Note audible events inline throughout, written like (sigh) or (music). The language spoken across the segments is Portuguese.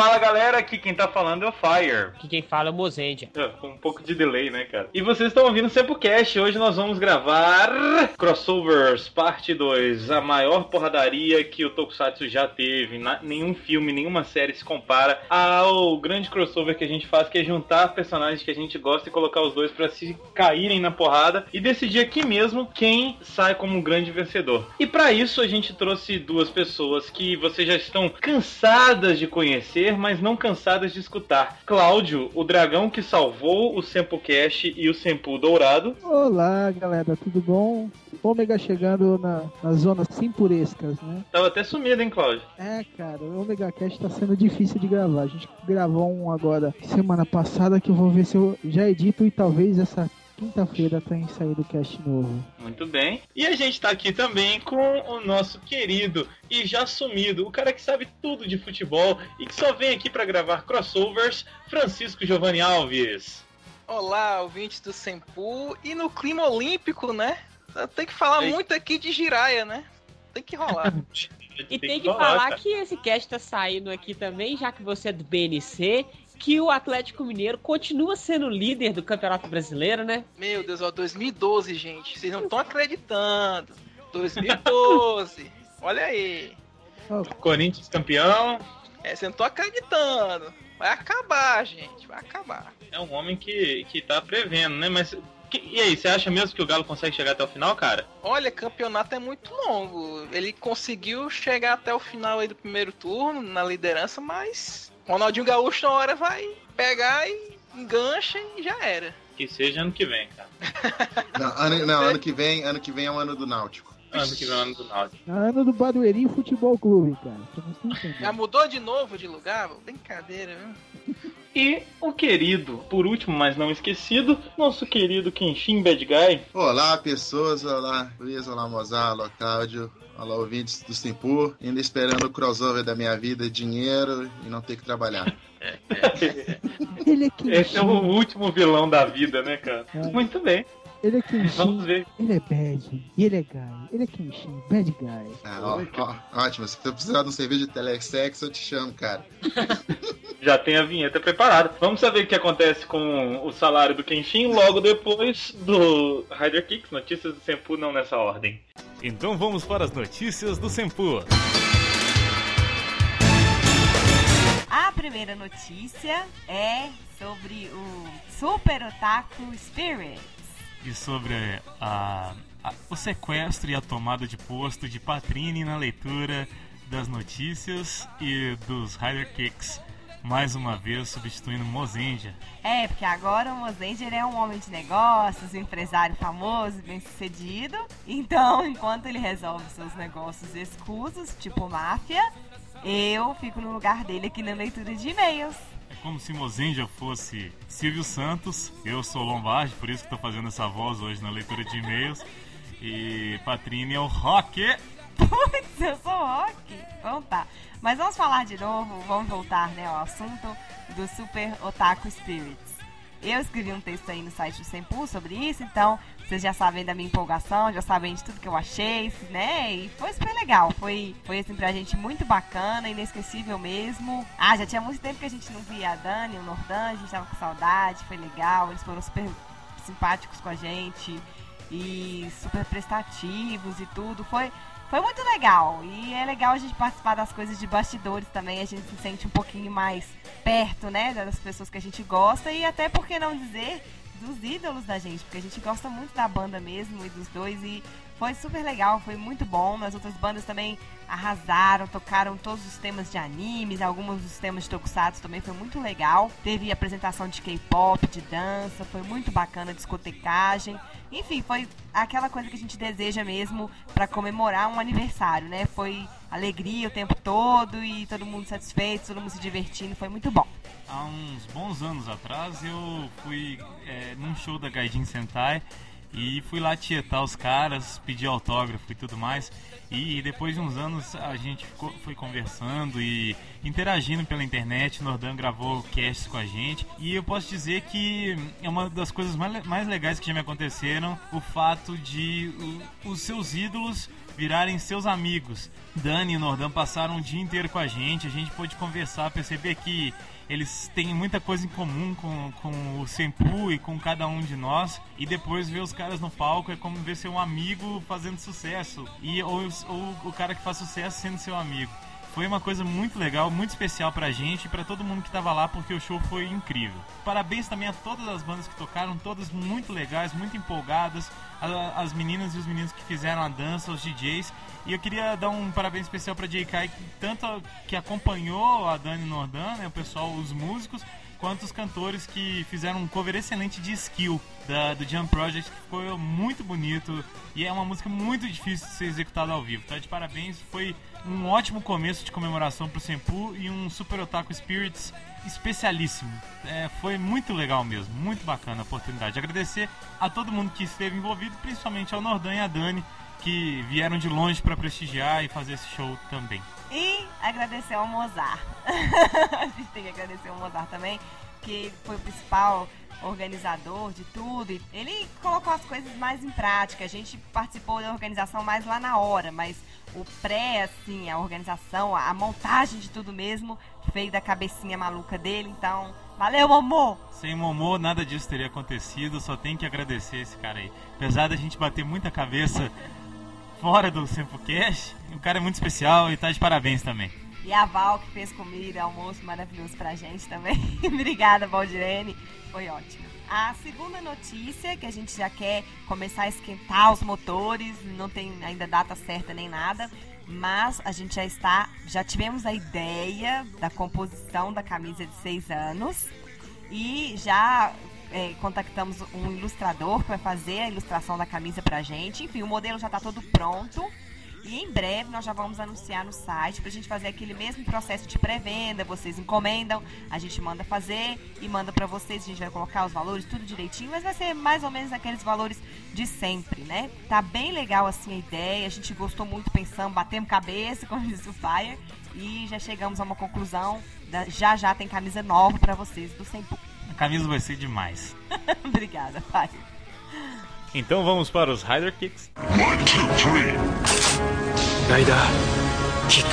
Fala galera, aqui quem tá falando é o Fire. Aqui quem fala é o Mozendia. É, com um pouco de delay, né, cara? E vocês estão ouvindo o Sempocast. Hoje nós vamos gravar Crossovers Parte 2. A maior porradaria que o Tokusatsu já teve. Na, nenhum filme, nenhuma série se compara ao grande crossover que a gente faz, que é juntar personagens que a gente gosta e colocar os dois para se caírem na porrada e decidir aqui mesmo quem sai como um grande vencedor. E para isso a gente trouxe duas pessoas que vocês já estão cansadas de conhecer, mas não cansadas de escutar. Cláudio, o dragão que salvou o Sempocast e o Sempu Dourado. Olá, galera, tudo bom? Ômega chegando na, nas zonas simpurescas, né? Tava até sumido, hein, Cláudio? É, cara, o Omega Cast tá sendo difícil de gravar. A gente gravou um agora semana passada que eu vou ver se eu já edito e talvez essa quinta-feira tenha saído o cast novo. Muito bem. E a gente tá aqui também com o nosso querido e já sumido, o cara que sabe tudo de futebol e que só vem aqui para gravar crossovers, Francisco Giovanni Alves. Olá, ouvintes do Sempu. E no clima olímpico, né? Tem que falar Ei. muito aqui de giraia, né? Tem que rolar. (laughs) E tem que falar que esse cast tá saindo aqui também, já que você é do BNC, que o Atlético Mineiro continua sendo líder do Campeonato Brasileiro, né? Meu Deus, ó, 2012, gente. Vocês não estão acreditando. 2012. (laughs) Olha aí. Corinthians campeão. É, você não tá acreditando. Vai acabar, gente. Vai acabar. É um homem que, que tá prevendo, né? Mas que- e aí, você acha mesmo que o Galo consegue chegar até o final, cara? Olha, campeonato é muito longo. Ele conseguiu chegar até o final aí do primeiro turno, na liderança, mas Ronaldinho Gaúcho na hora vai pegar e engancha e já era. Que seja ano que vem, cara. (laughs) Não, ano, não, ano que vem, ano que vem é o ano do Náutico. Ano que vem é o ano do Náutico. É ano do Barueri Futebol Clube, cara. Já mudou de novo de lugar? Brincadeira, viu? E o querido, por último, mas não esquecido, nosso querido Kenshin Bad Guy. Olá, pessoas, olá, Luiz, olá, Mozart, olá, Cláudio, olá, ouvintes do Simpur, ainda esperando o crossover da minha vida, dinheiro e não ter que trabalhar. (laughs) Ele é. Esse é o último vilão da vida, né, cara? É. Muito bem, Ele é vamos Kenshin. ver. Ele é bad. E ele é guy. Ele é Kenshin. Bad guy. Ah, ó, ó, ótimo, se eu precisar de um serviço de telesex, eu te chamo, cara. (laughs) Já tem a vinheta preparada. Vamos saber o que acontece com o salário do Kenshin logo depois do Rider Kicks. Notícias do Senpu não nessa ordem. Então vamos para as notícias do Sempu. A primeira notícia é sobre o Super Otaku Spirit. E sobre a, a- o sequestro e a tomada de posto de Patrini na leitura das notícias e dos Rider Kicks. Mais uma vez substituindo Mozendia. É, porque agora o Mozenger é um homem de negócios, um empresário famoso, bem sucedido. Então, (laughs) enquanto ele resolve seus negócios escusos, tipo máfia, eu fico no lugar dele aqui na leitura de e-mails. Como se Mozendia fosse Silvio Santos. Eu sou Lombardi, por isso que estou fazendo essa voz hoje na leitura de e-mails. E Patrini é o Rock. Putz, eu sou rock. Então tá. Mas vamos falar de novo, vamos voltar né, ao assunto do Super Otaku Spirits. Eu escrevi um texto aí no site do Sempu sobre isso, então vocês já sabem da minha empolgação, já sabem de tudo que eu achei, né? E foi super legal. Foi, foi assim pra gente muito bacana, inesquecível mesmo. Ah, já tinha muito tempo que a gente não via a Dani, o Nordan, a gente tava com saudade, foi legal, eles foram super simpáticos com a gente e super prestativos e tudo. Foi, foi muito legal. E é legal a gente participar das coisas de bastidores também. A gente se sente um pouquinho mais perto, né? Das pessoas que a gente gosta. E até, por que não dizer, dos ídolos da gente. Porque a gente gosta muito da banda mesmo e dos dois. E foi super legal, foi muito bom. As outras bandas também arrasaram, tocaram todos os temas de animes, alguns dos temas de tokusatsu também foi muito legal. Teve apresentação de K-pop, de dança, foi muito bacana, discotecagem. Enfim, foi aquela coisa que a gente deseja mesmo pra comemorar um aniversário, né? Foi alegria o tempo todo e todo mundo satisfeito, todo mundo se divertindo, foi muito bom. Há uns bons anos atrás eu fui é, num show da Gaijin Sentai E fui lá tietar os caras, pedir autógrafo e tudo mais. E depois de uns anos a gente ficou, foi conversando e interagindo pela internet. O Nordan gravou casts com a gente. E eu posso dizer que é uma das coisas mais, mais legais que já me aconteceram o fato de o, os seus ídolos virarem seus amigos. Dani e Nordan passaram o dia inteiro com a gente. A gente pôde conversar, perceber que eles têm muita coisa em comum com, com o Senpu e com cada um de nós. E depois ver os caras no palco é como ver seu amigo fazendo sucesso. E, ou, ou o cara que faz sucesso sendo seu amigo. Foi uma coisa muito legal, muito especial pra gente e pra todo mundo que tava lá, porque o show foi incrível. Parabéns também a todas as bandas que tocaram, todas muito legais, muito empolgadas. As meninas e os meninos que fizeram a dança, os DJs. E eu queria dar um parabéns especial pra J.K., que tanto que acompanhou a Dani Nordan, né, o pessoal, os músicos, quanto os cantores que fizeram um cover excelente de Skill da, do Jump Project, que ficou muito bonito e é uma música muito difícil de ser executada ao vivo. Tá de parabéns, foi um ótimo começo de comemoração pro Senpu e um Super Otaku Spirits especialíssimo. É, foi muito legal mesmo, muito bacana a oportunidade. Agradecer a todo mundo que esteve envolvido, principalmente ao Nordan e a Dani, que vieram de longe para prestigiar e fazer esse show também. E agradecer ao Mozart. (laughs) a gente tem que agradecer ao Mozart também, que foi o principal organizador de tudo. Ele colocou as coisas mais em prática. A gente participou da organização mais lá na hora, mas o pré, assim, a organização, a montagem de tudo mesmo, veio da cabecinha maluca dele. Então, valeu, Momô! Sem Momô, nada disso teria acontecido. Só tem que agradecer esse cara aí. Apesar da gente bater muita cabeça fora do Sempocast, o cara é muito especial e tá de parabéns também. E a Val que fez comida, almoço maravilhoso pra gente também. (laughs) Obrigada, Valdirene. Foi ótimo. A segunda notícia, que a gente já quer começar a esquentar os motores, não tem ainda data certa nem nada, mas a gente já está, já tivemos a ideia da composição da camisa de seis anos e já é, contactamos um ilustrador para fazer a ilustração da camisa pra gente. Enfim, o modelo já está todo pronto. E em breve nós já vamos anunciar no site pra gente fazer aquele mesmo processo de pré-venda. Vocês encomendam, a gente manda fazer e manda para vocês. A gente vai colocar os valores tudo direitinho, mas vai ser mais ou menos aqueles valores de sempre, né? Tá bem legal assim a ideia. A gente gostou muito pensando, batemos cabeça, (laughs) como disse o Fire, e já chegamos a uma conclusão. Já já tem camisa nova para vocês do Sempu. A camisa vai ser demais. (laughs) Obrigada, Fire. Então vamos para os Rider Kicks. One, two, three. Rider Kick.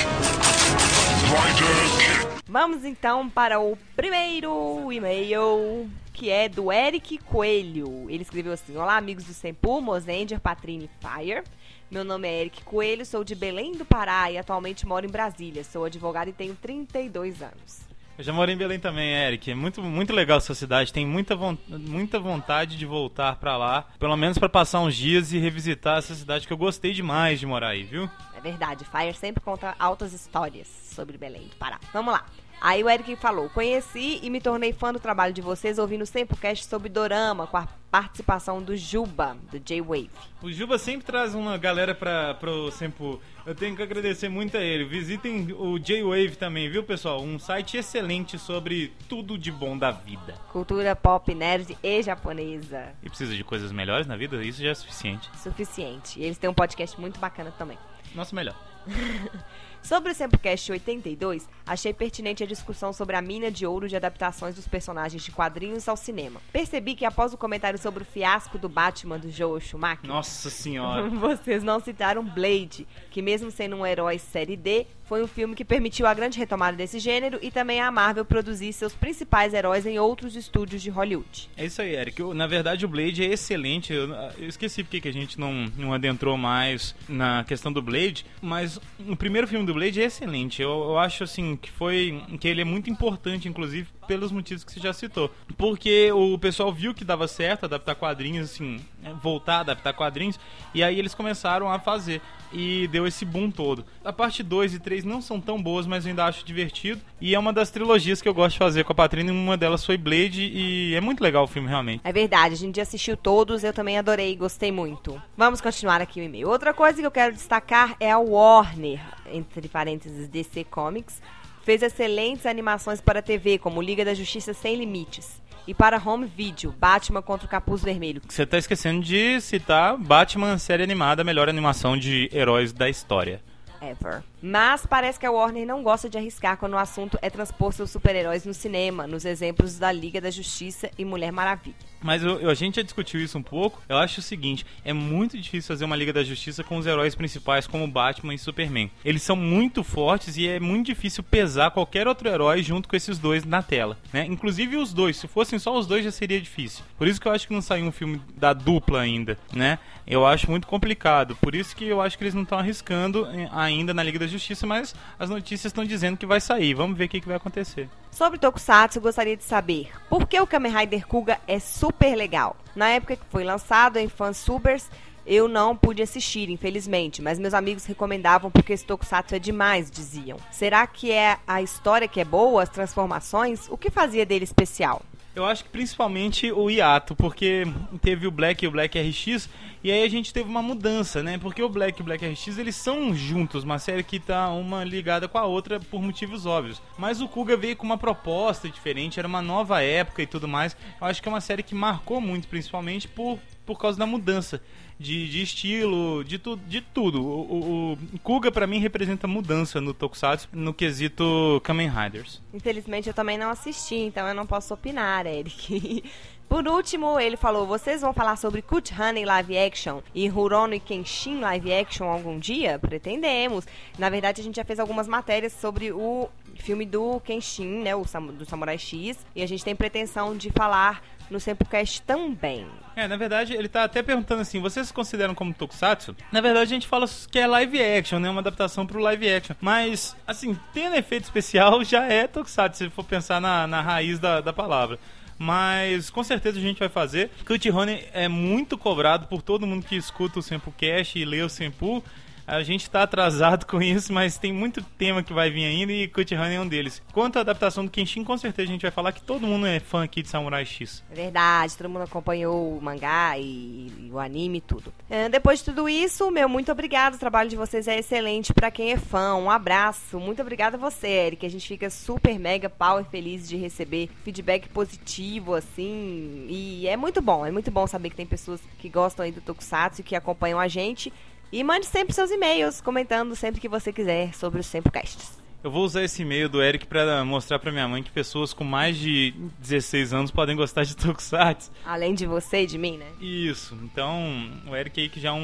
Rider Kick. Vamos então para o primeiro e-mail, que é do Eric Coelho. Ele escreveu assim: Olá, amigos do Sempu, Mosanger, Patrine Fire. Meu nome é Eric Coelho, sou de Belém do Pará e atualmente moro em Brasília. Sou advogado e tenho 32 anos. Eu já morei em Belém também, Eric. É muito, muito legal essa cidade. Tem muita, muita vontade de voltar para lá. Pelo menos para passar uns dias e revisitar essa cidade que eu gostei demais de morar aí, viu? É verdade. Fire sempre conta altas histórias sobre Belém do Pará. Vamos lá. Aí o Eric falou: Conheci e me tornei fã do trabalho de vocês ouvindo o Sempocast sobre Dorama, com a participação do Juba, do J-Wave. O Juba sempre traz uma galera para pro Sempo. Eu tenho que agradecer muito a ele. Visitem o J-Wave também, viu, pessoal? Um site excelente sobre tudo de bom da vida. Cultura pop, nerd e japonesa. E precisa de coisas melhores na vida? Isso já é suficiente. Suficiente. E eles têm um podcast muito bacana também. Nosso melhor. (laughs) Sobre o Sempocast 82, achei pertinente a discussão sobre a mina de ouro de adaptações dos personagens de quadrinhos ao cinema. Percebi que após o comentário sobre o fiasco do Batman do Joel Schumacher, Nossa senhora, (laughs) vocês não citaram Blade, que mesmo sendo um herói série D, foi um filme que permitiu a grande retomada desse gênero e também a Marvel produzir seus principais heróis em outros estúdios de Hollywood. É isso aí, Eric. Na verdade, o Blade é excelente. Eu, eu esqueci porque que a gente não, não adentrou mais na questão do Blade, mas o primeiro filme do Blade é excelente. Eu, eu acho assim que foi que ele é muito importante, inclusive pelos motivos que você já citou. Porque o pessoal viu que dava certo adaptar quadrinhos, assim, é, voltar a adaptar quadrinhos, e aí eles começaram a fazer. E deu esse boom todo. A parte 2 e 3 não são tão boas, mas eu ainda acho divertido. E é uma das trilogias que eu gosto de fazer com a Patrina. Uma delas foi Blade, e é muito legal o filme, realmente. É verdade, a gente assistiu todos, eu também adorei, gostei muito. Vamos continuar aqui o e-mail. Outra coisa que eu quero destacar é a Warner, entre parênteses DC Comics, fez excelentes animações para a TV, como Liga da Justiça Sem Limites. E para home video, Batman contra o Capuz Vermelho. Você tá esquecendo de citar Batman série animada, a melhor animação de heróis da história. Ever. Mas parece que a Warner não gosta de arriscar quando o assunto é transpor seus super-heróis no cinema, nos exemplos da Liga da Justiça e Mulher Maravilha. Mas eu- a gente já discutiu isso um pouco. Eu acho o seguinte: é muito difícil fazer uma Liga da Justiça com os heróis principais como Batman e Superman. Eles são muito fortes e é muito difícil pesar qualquer outro herói junto com esses dois na tela. Né? Inclusive os dois. Se fossem só os dois já seria difícil. Por isso que eu acho que não saiu um filme da dupla ainda. Né? Eu acho muito complicado. Por isso que eu acho que eles não estão arriscando eh, ainda na Liga da Justiça, mas as notícias estão dizendo que vai sair. Vamos ver o que, que vai acontecer. Sobre Tokusatsu, gostaria de saber por que o Kamen Rider Kuga é super legal. Na época que foi lançado em fansubers, eu não pude assistir, infelizmente, mas meus amigos recomendavam porque esse Tokusatsu é demais, diziam. Será que é a história que é boa, as transformações? O que fazia dele especial? Eu acho que principalmente o hiato, porque teve o Black e o Black RX, e aí a gente teve uma mudança, né? Porque o Black e o Black RX, eles são juntos, uma série que tá uma ligada com a outra por motivos óbvios. Mas o Kuga veio com uma proposta diferente, era uma nova época e tudo mais. Eu acho que é uma série que marcou muito, principalmente por, por causa da mudança. De, de estilo, de, tu, de tudo. O, o, o Kuga, pra mim, representa mudança no Tokusatsu, no quesito Kamen Riders. Infelizmente eu também não assisti, então eu não posso opinar, Eric. (laughs) Por último, ele falou: vocês vão falar sobre Cut Honey live action e Rurouni Kenshin live action algum dia? Pretendemos. Na verdade, a gente já fez algumas matérias sobre o filme do Kenshin, né? O do Samurai X. E a gente tem pretensão de falar no Sempocast também. É, na verdade, ele tá até perguntando assim, vocês se consideram como tokusatsu? Na verdade, a gente fala que é live action, né? Uma adaptação pro live action. Mas, assim, tendo efeito especial, (laughs) já é tokusatsu, se for pensar na, na raiz da, da palavra. Mas com certeza a gente vai fazer. Cut Honey é muito cobrado por todo mundo que escuta o Sample Cash e lê o Sample. A gente tá atrasado com isso, mas tem muito tema que vai vir ainda e Cut Honey é um deles. Quanto à adaptação do Kenshin, com certeza a gente vai falar que todo mundo é fã aqui de Samurai X. Verdade, todo mundo acompanhou o mangá e, e o anime e tudo. É, depois de tudo isso, meu muito obrigado. O trabalho de vocês é excelente pra quem é fã. Um abraço. Muito obrigada a você, Eric. A gente fica super mega power feliz de receber feedback positivo, assim. E é muito bom, é muito bom saber que tem pessoas que gostam aí do Tokusatsu e que acompanham a gente. E mande sempre seus e-mails, comentando sempre que você quiser sobre os Sempocasts. Eu vou usar esse e-mail do Eric pra mostrar pra minha mãe que pessoas com mais de 16 anos podem gostar de Tokusatsu. Além de você e de mim, né? Isso, então o Eric aí que já é um,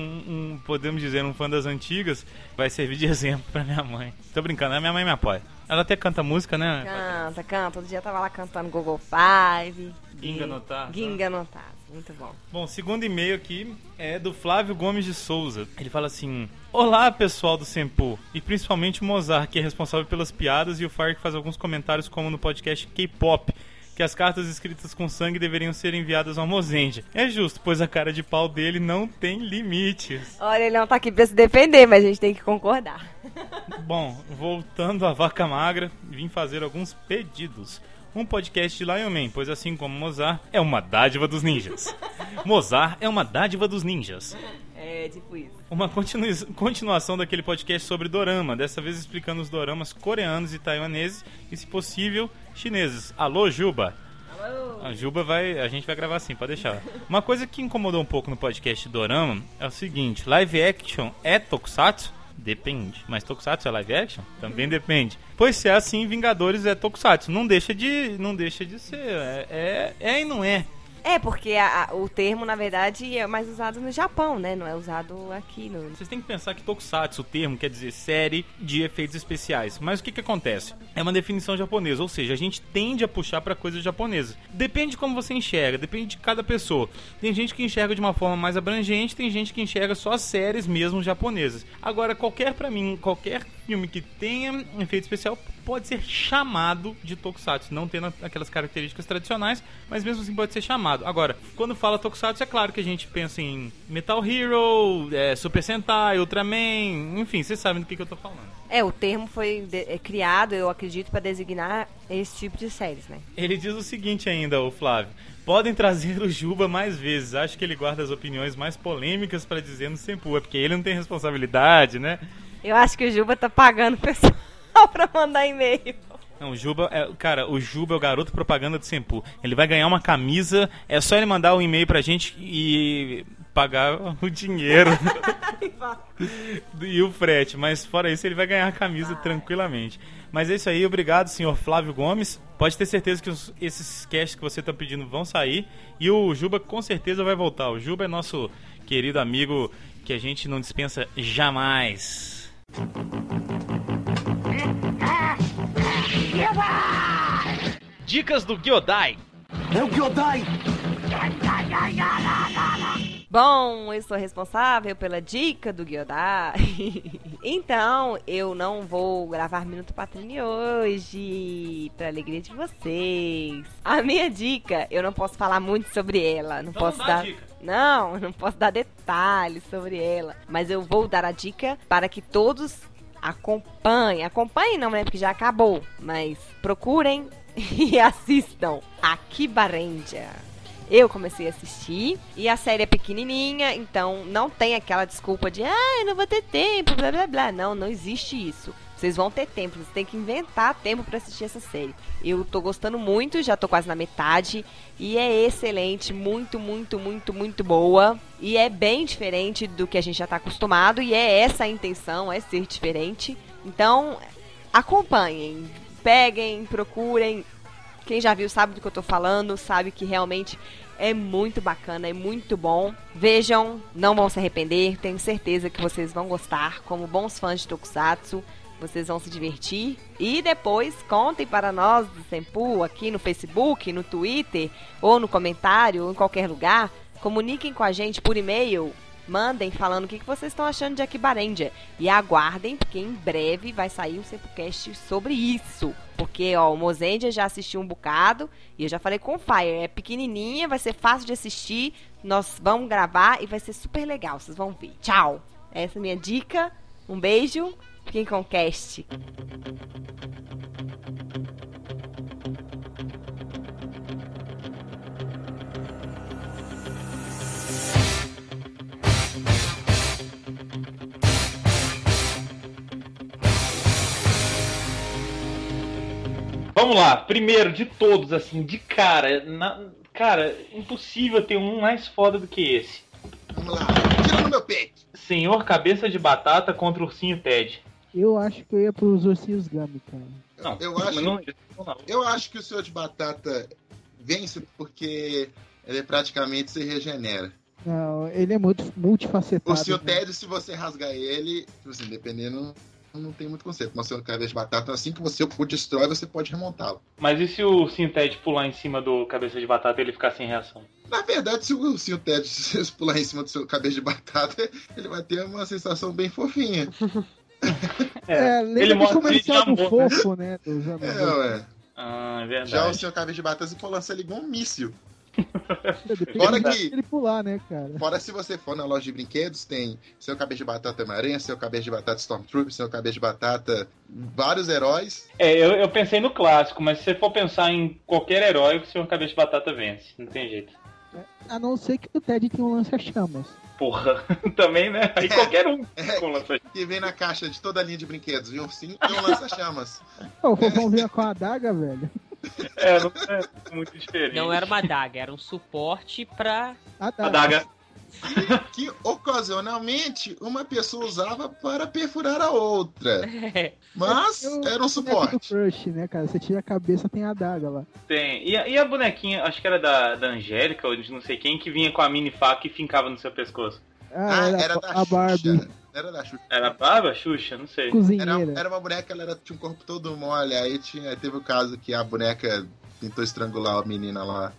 um, podemos dizer, um fã das antigas, vai servir de (laughs) exemplo pra minha mãe. Tô brincando, a minha mãe me apoia. Ela até canta música, né? Canta, canta. Todo dia tava lá cantando Google Five. Ginga Tazo. Ginga no Tazo. Muito bom. Bom, segundo e-mail aqui é do Flávio Gomes de Souza. Ele fala assim: Olá, pessoal do Sempo, e principalmente o Mozart, que é responsável pelas piadas, e o Fire que faz alguns comentários, como no podcast K-Pop. Que as cartas escritas com sangue deveriam ser enviadas ao Mozende. É justo, pois a cara de pau dele não tem limites. Olha, ele não tá aqui pra se defender, mas a gente tem que concordar. Bom, voltando à vaca magra, vim fazer alguns pedidos. Um podcast de Lion Man, pois assim como Mozart, é uma dádiva dos ninjas. Mozart é uma dádiva dos ninjas. É, tipo isso. Uma continu- continuação daquele podcast sobre dorama, dessa vez explicando os doramas coreanos e taiwaneses e, se possível, chineses. Alô, Juba! A Juba vai. A gente vai gravar assim, pode deixar. Uma coisa que incomodou um pouco no podcast Dorama é o seguinte: live action é tokusatsu? Depende. Mas tokusatsu é live action? Também depende. Pois se é assim, Vingadores é tokusatsu. Não deixa de, não deixa de ser. É, é, é e não é. É, porque a- o termo, na verdade, é mais usado no Japão, né? Não é usado aqui no. Vocês têm que pensar que Tokusatsu, o termo, quer dizer série de efeitos especiais. Mas o que, que acontece? É uma definição japonesa, ou seja, a gente tende a puxar para coisas japonesas. Depende de como você enxerga, depende de cada pessoa. Tem gente que enxerga de uma forma mais abrangente, tem gente que enxerga só séries mesmo japonesas. Agora, qualquer, para mim, qualquer filme que tenha efeito especial pode ser chamado de Tokusatsu, não tendo aquelas características tradicionais, mas mesmo assim pode ser chamado. Agora, quando fala Tokusatsu, é claro que a gente pensa em Metal Hero, é, Super Sentai, Ultraman, enfim, vocês sabem do que, que eu tô falando. É, o termo foi é, criado, eu acredito, pra designar esse tipo de séries, né? Ele diz o seguinte ainda, o Flávio. Podem trazer o Juba mais vezes. Acho que ele guarda as opiniões mais polêmicas para dizer no Sempu. É porque ele não tem responsabilidade, né? Eu acho que o Juba tá pagando o pessoal (laughs) pra mandar e-mail. Não, o Juba é, cara, o Juba é o garoto propaganda do Sempu. Ele vai ganhar uma camisa, é só ele mandar um e-mail pra gente e pagar o dinheiro (laughs) e o frete, mas fora isso ele vai ganhar a camisa tranquilamente. Mas é isso aí, obrigado, senhor Flávio Gomes. Pode ter certeza que os, esses casts que você está pedindo vão sair e o Juba com certeza vai voltar. O Juba é nosso querido amigo que a gente não dispensa jamais. Dicas do Gyodai. É o Gyodai! Bom, eu sou responsável pela dica do Gyodai. (laughs) então, eu não vou gravar Minuto Patrine hoje, pra alegria de vocês. A minha dica, eu não posso falar muito sobre ela, não Então posso dar dica. Não, não posso dar detalhes sobre ela, mas eu vou dar a dica para que todos acompanhem. Acompanhem não, né, porque já acabou, mas procurem (laughs) e assistam Akibarendia. Eu comecei a assistir e a série é pequenininha, então não tem aquela desculpa de ah, eu não vou ter tempo, blá blá blá. Não, não existe isso. Vocês vão ter tempo, vocês têm que inventar tempo pra assistir essa série. Eu tô gostando muito, já tô quase na metade e é excelente, muito, muito, muito, muito boa. E é bem diferente do que a gente já tá acostumado e é essa a intenção, é ser diferente. Então, acompanhem, peguem, procurem, quem já viu sabe do que eu tô falando, sabe que realmente é muito bacana, é muito bom. Vejam, não vão se arrepender, tenho certeza que vocês vão gostar. Como bons fãs de Tokusatsu, vocês vão se divertir. E depois contem para nós do Senpu aqui no Facebook, no Twitter, ou no comentário, ou em qualquer lugar. Comuniquem com a gente por e-mail Mandem falando o que vocês estão achando de Akibarendia. E aguardem, porque em breve vai sair um Sempocast sobre isso. Porque, ó, o Mozendia já assistiu um bocado. E eu já falei com o Fire. É pequenininha, vai ser fácil de assistir. Nós vamos gravar e vai ser super legal. Vocês vão ver. Tchau. Essa é a minha dica. Um beijo. O cast. Vamos lá, primeiro de todos, assim, de cara. na- cara, impossível ter um mais foda do que esse. Vamos lá, tira no meu peito. Senhor Cabeça de Batata contra Ursinho Ted. Eu acho que eu ia pros ursinhos Gummy, cara. Não, eu acho, não, não. eu acho que o senhor de batata vence porque ele praticamente se regenera. Não, ele é muito multifacetado. O senhor né? Ted, se você rasgar ele, tipo assim, dependendo, não tem muito conceito. Mas o senhor cabeça de batata, assim que você o destrói, você pode remontá-lo. Mas e se o Ursinho Ted pular em cima do Cabeça de Batata e ele ficar sem reação? Na verdade, se o senhor Ted se (laughs) pular em cima do seu cabeça de batata, ele vai ter uma sensação bem fofinha. (laughs) É, ele lembra do mostra comercial do né? fofo, né? Dos anos É, 80. ué. Ah, é Já o verdade. senhor cabeça de batata, se for lançar ele igual um míssil. Fora que- ele pular, né, cara? Fora se você for na loja de brinquedos, tem seu cabeça de batata Homem-Aranha, seu cabeça de batata Stormtrooper, seu cabeça de batata vários heróis. É, eu, eu pensei no clássico, mas se você for pensar em qualquer herói, o Senhor Cabeça de Batata vence. Não tem jeito. A não ser que o Ted tenha um lança-chamas. Porra, (laughs) também, né? Aí qualquer um com lança Que vem na caixa de toda a linha de brinquedos, viu? Sim, e um lança-chamas. O fofão vinha com a adaga, velho. É, não é muito diferente. Não era uma adaga, era um suporte pra. Adaga. Adaga. (laughs) Que ocasionalmente uma pessoa usava para perfurar a outra. (laughs) Mas Eu- era um Boneco do suporte. Crush, né, cara? Você tira a cabeça, tem a adaga lá. Tem. E a, e a bonequinha, acho que era da, da Angélica ou de não sei quem, que vinha com a mini faca e fincava no seu pescoço. Ah, Ah, era, era da a Barbie. Xuxa. Era da Xuxa. Era a Barba, Xuxa? Não sei. Era, Cozinheira. era uma boneca, ela era- tinha um corpo todo mole. Aí tinha, teve o caso que a boneca tentou estrangular a menina lá.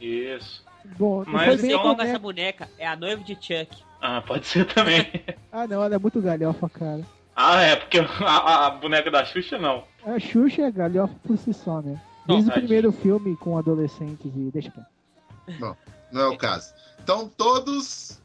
Isso. Bom, não Mas o nome dessa boneca. é a noiva de Chuck. Ah, pode ser também. Ah, não, ela é muito galhofa, cara. ah, é, porque a, a- a boneca da Xuxa não. A Xuxa é galhofa por si só, né? Não, Desde o tadinho. primeiro filme com adolescentes e deixa quieto. Não é o caso. Então todos.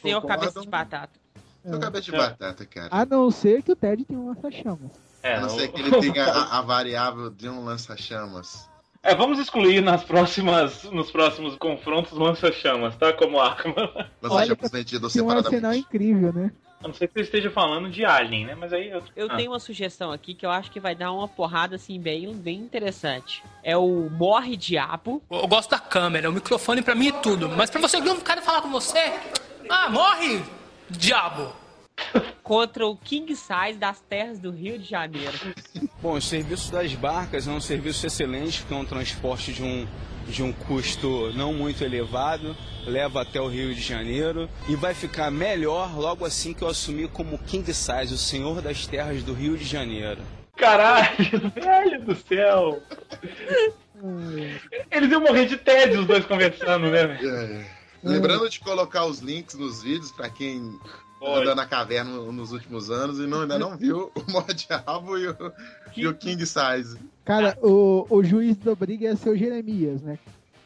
Senhor Concordam? Cabeça de Batata. Seu É. cabeça de É. batata, cara. A não ser que o Ted tenha um lança-chamas. É, A não o- ser que ele tenha (laughs) a, a variável de um lança-chamas. É, vamos excluir nas próximas, nos próximos confrontos lança-chamas, tá? Como arma. Lança-chamas vendido Tem um arsenal separadamente. incrível, né? A não ser que você esteja falando de Alien, né? Mas aí eu. Eu Ah. tenho uma sugestão aqui que eu acho que vai dar uma porrada assim bem, bem interessante. É o Morre Diabo Eu gosto da câmera, o microfone pra mim é tudo. Mas pra você que não quero falar com você, ah, morre, diabo. Contra o King Size das terras do Rio de Janeiro. Bom, o serviço das barcas é um serviço excelente, porque é um transporte de um, de um custo não muito elevado, leva até o Rio de Janeiro e vai ficar melhor logo assim que eu assumir como King Size, o senhor das terras do Rio de Janeiro. Caralho, (laughs) velho do céu! Eles iam morrer de tédio os dois conversando, né, velho? É. Lembrando de colocar os links nos vídeos pra quem Oi. anda na caverna nos últimos anos e não, ainda não viu o Mó Diabo e o, e o King Size. Cara, o, o juiz da briga ia ser o Jeremias, né?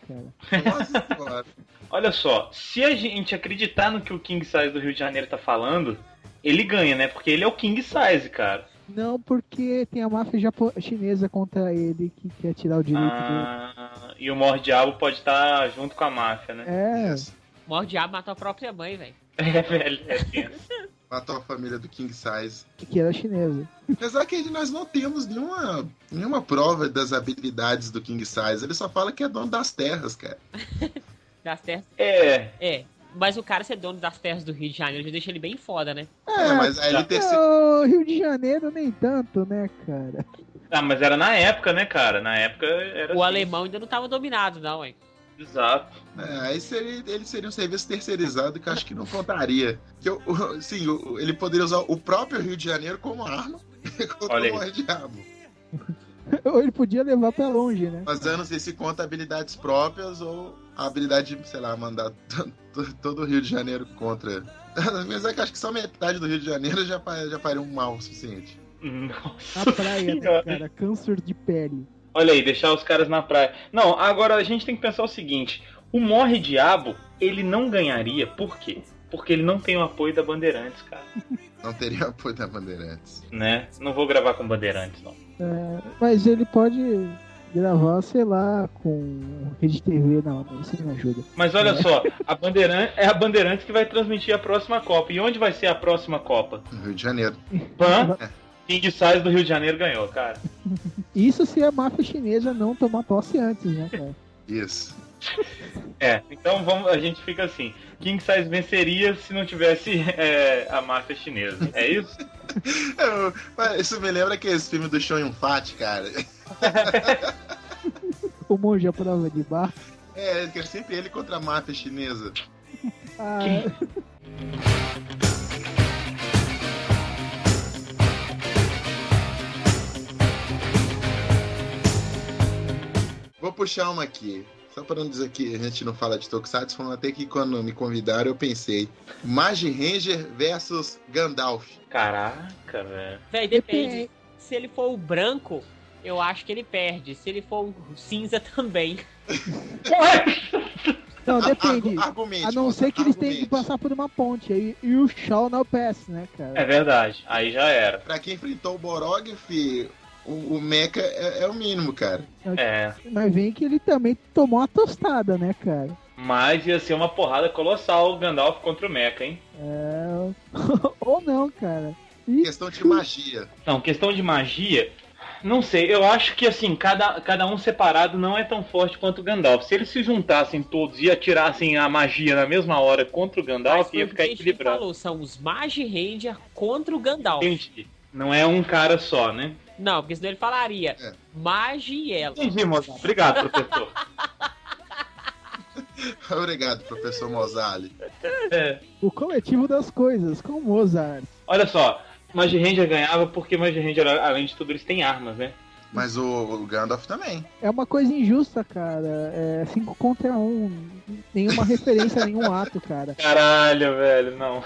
Cara. Nossa. Olha só, se a gente acreditar no que o King Size do Rio de Janeiro tá falando, ele ganha, né? Porque ele é o King Size, cara. Não, porque tem a máfia japo- chinesa contra ele que quer tirar o direito Ah, e o Mor Diabo pode estar junto com a máfia, né? dele. É, O Morre Diabo matou a própria mãe, velho. (laughs) É, velho, é tenso. Matou a família do King Size. que era chinesa. Apesar que nós não temos nenhuma, nenhuma prova das habilidades do King Size. Ele só fala que é dono das terras, cara. (laughs) Das terras. É, É. Mas o cara ser dono das terras do Rio de Janeiro já deixa ele bem foda, né? É, mas aí ele ter sido. O Rio de Janeiro nem tanto, né, cara? ah, mas era na época, né, cara? Na época era O assim. alemão ainda não tava dominado, não, hein? Exato. É, aí seria, ele seria um serviço terceirizado que eu acho que não contaria. Que eu, sim, ele poderia usar o próprio Rio de Janeiro como arma (laughs) contra Olha o Diabo. Ou ele podia levar pra longe, né? Mas eu não sei se conta habilidades próprias ou a habilidade de, sei lá, mandar to- to- todo o Rio de Janeiro contra. (laughs) Mas é que eu acho que só metade do Rio de Janeiro já, já faria um mal o suficiente. Nossa Na praia, né, (laughs) cara? Câncer de pele. Olha aí, deixar os caras na praia. Não, agora a gente tem que pensar o seguinte: o Morre Diabo, ele não ganharia, por quê? Porque ele não tem o apoio da Bandeirantes, cara. (laughs) Não teria apoio da Bandeirantes. Né? Não vou gravar com Bandeirantes, não. É, mas ele pode gravar, sei lá, com Rede TV. Não, isso não ajuda. Mas olha só, a Bandeirantes é a Bandeirantes que vai transmitir a próxima Copa. E onde vai ser a próxima Copa? No Rio de Janeiro. Pan? King Size do Rio de Janeiro ganhou, cara. (laughs) Isso se a máfia chinesa não tomar posse antes, né, cara? Isso. É, então vamos, a gente fica assim. King Size venceria se não tivesse é, a máfia chinesa. É isso? (laughs) Eu- mas isso me lembra aquele filme do Show Fat, cara. (laughs) O monge à prova de bar. É, que é sempre ele contra a máfia chinesa. Ah, Vou puxar uma aqui. Só para não dizer que a gente não fala de Tokusatsu, falando até que quando me convidaram eu pensei. Magi Ranger versus Gandalf. Caraca, velho. Véi, depende. Se ele for o branco, eu acho que ele perde. Se ele for o cinza, (laughs) também. não, depende. Argu- argumente, A não ser que eles tenham que passar por uma ponte. Aí, e o Shaw não pass, né, cara? É verdade. Aí já era. Pra quem enfrentou o Borog, fi, o, o Mecha é, é o mínimo, cara. É. Mas vem que ele também tomou uma tostada, né, cara? Mas ia ser uma porrada colossal o Gandalf contra o Mecha, hein? É... (laughs) Ou não, cara. E Questão de magia. Não, questão de magia. Não sei, eu acho que assim, cada, cada um separado não é tão forte quanto o Gandalf. Se eles se juntassem todos e atirassem a magia na mesma hora contra o Gandalf, ia o que ficar a gente equilibrado. falou, são os Magi Ranger contra o Gandalf. Entendi. Não é um cara só, né? Não, porque senão ele falaria É. Magi e ela. Entendi, Mozart. Obrigado, professor. (laughs) Obrigado, professor Mozali. É. o coletivo das coisas, com Mozart. Olha só, Magi Ranger ganhava porque Magi Ranger, além de tudo, eles têm armas, né? Mas o, o Gandalf também. É uma coisa injusta, cara. É 5 contra 1. Um. Nenhuma referência nenhum ato, cara. Caralho, velho, não.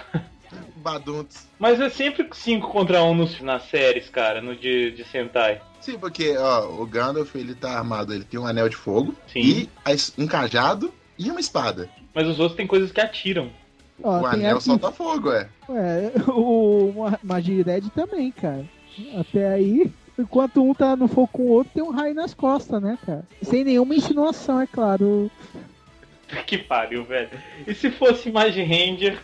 Baduntos. Mas é sempre 5 contra 1 um nos, nas séries, cara, no de, de Sentai. Sim, porque ó, o Gandalf ele tá armado, ele tem um anel de fogo Sim. e um cajado e uma espada. Mas os outros têm coisas que atiram. Ó, o tem anel aqui- solta fogo, é. (laughs) Ué, o Ma- Magia Red também, cara. Até aí, enquanto um tá no fogo com o outro, tem um raio nas costas, né, cara? Sem nenhuma insinuação, é claro. (laughs) Que pariu, velho. E se fosse Magi Ranger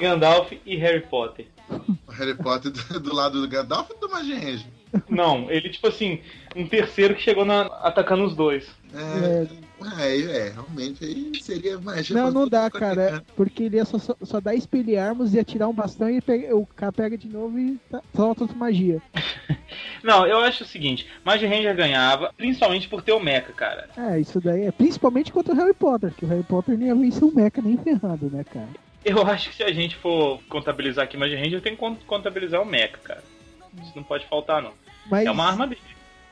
Gandalf e Harry Potter. O Harry Potter do, do lado do Gandalf e do Magia Ranger. Não, ele, tipo assim, um terceiro que chegou na- atacando os dois. É, é, é, realmente aí seria magia. Não, não dá, é cara. Porque ele ia só, só, só dar espelharmos, ia tirar um bastão e pega- o cara pega de novo e tá, solta outra magia. (laughs) Não, eu acho o seguinte, Magia Ranger ganhava, principalmente por ter o Mecha, cara. É, isso daí é principalmente contra o Harry Potter, que o Harry Potter nem ia vencer o Mecha nem ferrando, né, cara? Eu acho que se a gente for contabilizar aqui Magia Ranger, tem que con- contabilizar o Mecha, cara. Isso não pode faltar, não. Mas, É uma arma dele.